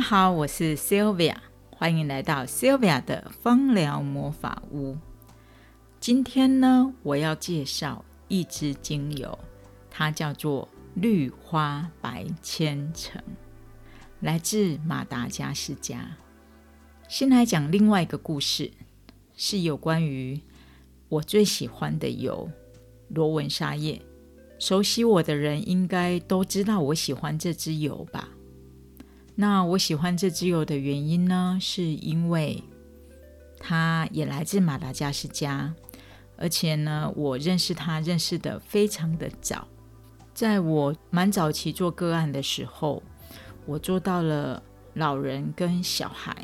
好，我是 Sylvia，欢迎来到 Sylvia 的芳疗魔法屋。今天呢，我要介绍一支精油，它叫做绿花白千层，来自马达加斯加。先来讲另外一个故事，是有关于我最喜欢的油——罗纹沙叶。熟悉我的人应该都知道我喜欢这支油吧。那我喜欢这支油的原因呢，是因为它也来自马达加斯加，而且呢，我认识它认识的非常的早，在我蛮早期做个案的时候，我做到了老人跟小孩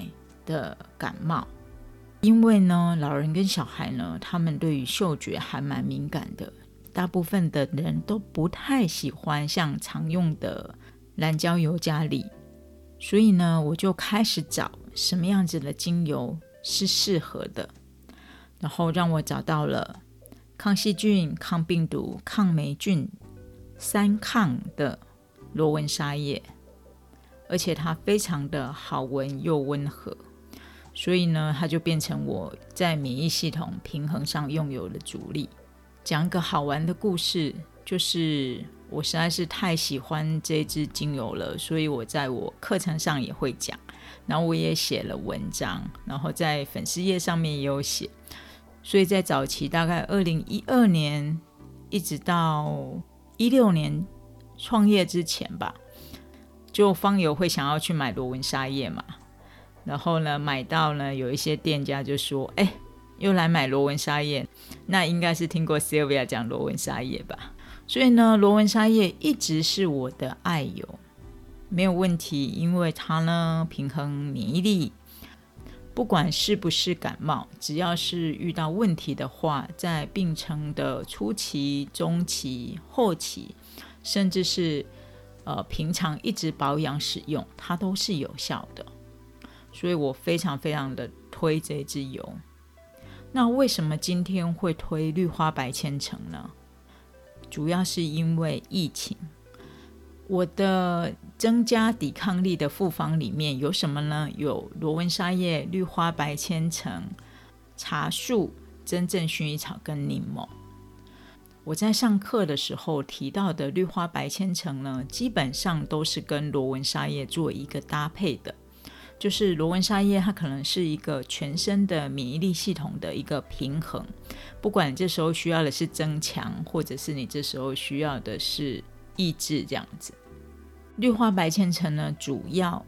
的感冒，因为呢，老人跟小孩呢，他们对于嗅觉还蛮敏感的，大部分的人都不太喜欢像常用的蓝椒油加里。所以呢，我就开始找什么样子的精油是适合的，然后让我找到了抗细菌、抗病毒、抗霉菌三抗的罗纹沙叶，而且它非常的好闻又温和，所以呢，它就变成我在免疫系统平衡上用油的主力。讲一个好玩的故事，就是。我实在是太喜欢这支精油了，所以我在我课程上也会讲，然后我也写了文章，然后在粉丝页上面也有写。所以在早期，大概二零一二年一直到一六年创业之前吧，就方友会想要去买罗纹沙叶嘛，然后呢买到呢，有一些店家就说：“哎，又来买罗纹沙叶，那应该是听过 Sylvia 讲罗纹沙叶吧。”所以呢，罗纹沙叶一直是我的爱油，没有问题，因为它呢平衡免疫力，不管是不是感冒，只要是遇到问题的话，在病程的初期、中期、后期，甚至是呃平常一直保养使用，它都是有效的。所以我非常非常的推这支油。那为什么今天会推绿花白千层呢？主要是因为疫情，我的增加抵抗力的复方里面有什么呢？有罗纹沙叶、绿花白千层、茶树、真正薰衣草跟柠檬。我在上课的时候提到的绿花白千层呢，基本上都是跟罗纹沙叶做一个搭配的。就是螺纹沙叶，它可能是一个全身的免疫力系统的一个平衡。不管这时候需要的是增强，或者是你这时候需要的是抑制，这样子。绿化白千层呢，主要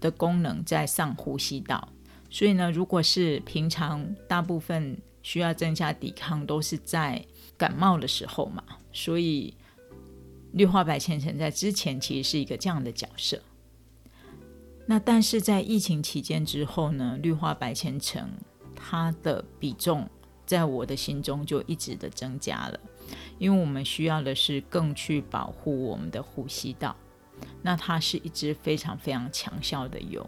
的功能在上呼吸道，所以呢，如果是平常大部分需要增加抵抗，都是在感冒的时候嘛，所以绿化白千层在之前其实是一个这样的角色。那但是在疫情期间之后呢，绿花白千层它的比重在我的心中就一直的增加了，因为我们需要的是更去保护我们的呼吸道。那它是一支非常非常强效的油。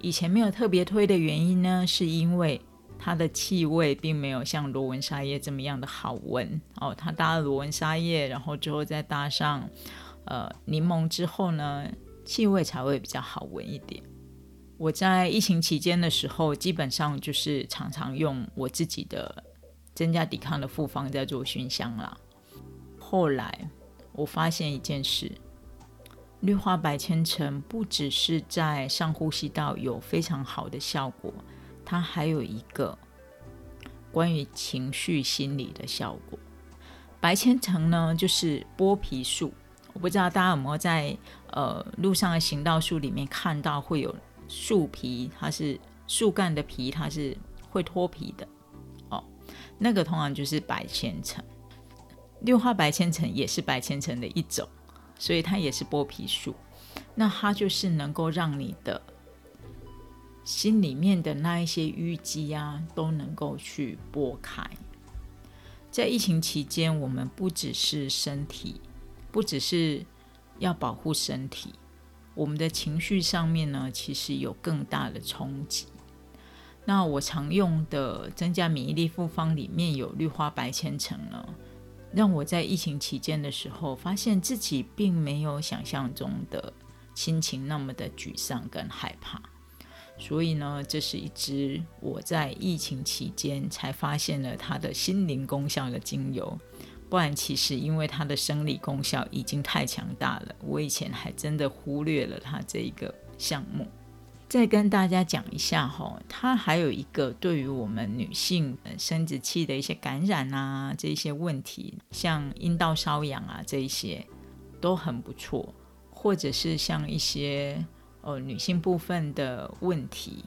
以前没有特别推的原因呢，是因为它的气味并没有像罗纹沙叶这么样的好闻哦。它搭了罗纹沙叶，然后之后再搭上呃柠檬之后呢。气味才会比较好闻一点。我在疫情期间的时候，基本上就是常常用我自己的增加抵抗的复方在做熏香啦。后来我发现一件事，绿化白千层不只是在上呼吸道有非常好的效果，它还有一个关于情绪心理的效果。白千层呢，就是剥皮树。我不知道大家有没有在呃路上的行道树里面看到会有树皮，它是树干的皮，它是会脱皮的哦。那个通常就是白千层，六花白千层也是白千层的一种，所以它也是剥皮树。那它就是能够让你的心里面的那一些淤积啊，都能够去剥开。在疫情期间，我们不只是身体。不只是要保护身体，我们的情绪上面呢，其实有更大的冲击。那我常用的增加免疫力复方里面有绿花白千层呢，让我在疫情期间的时候，发现自己并没有想象中的心情那么的沮丧跟害怕。所以呢，这是一支我在疫情期间才发现了它的心灵功效的精油。不然，其实因为它的生理功效已经太强大了，我以前还真的忽略了它这一个项目。再跟大家讲一下哈，它还有一个对于我们女性生殖器的一些感染啊，这一些问题，像阴道瘙痒啊这一些都很不错，或者是像一些呃女性部分的问题，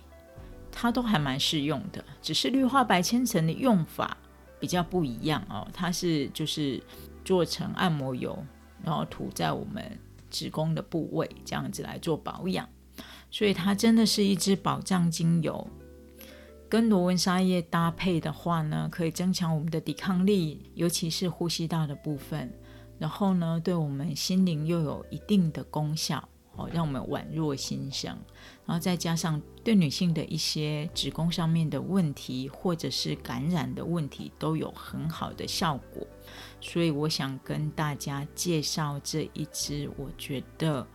它都还蛮适用的。只是氯化白千层的用法。比较不一样哦，它是就是做成按摩油，然后涂在我们子宫的部位，这样子来做保养，所以它真的是一支保障精油。跟罗纹沙叶搭配的话呢，可以增强我们的抵抗力，尤其是呼吸道的部分，然后呢，对我们心灵又有一定的功效。哦，让我们宛若新生，然后再加上对女性的一些子宫上面的问题，或者是感染的问题，都有很好的效果。所以我想跟大家介绍这一支，我觉得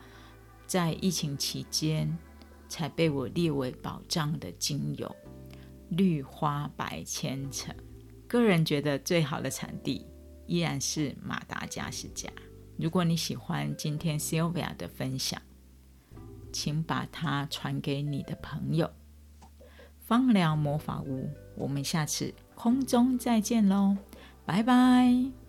在疫情期间才被我列为宝藏的精油——绿花白千层。个人觉得最好的产地依然是马达加斯加。如果你喜欢今天 Sylvia 的分享，请把它传给你的朋友。芳疗魔法屋，我们下次空中再见喽，拜拜。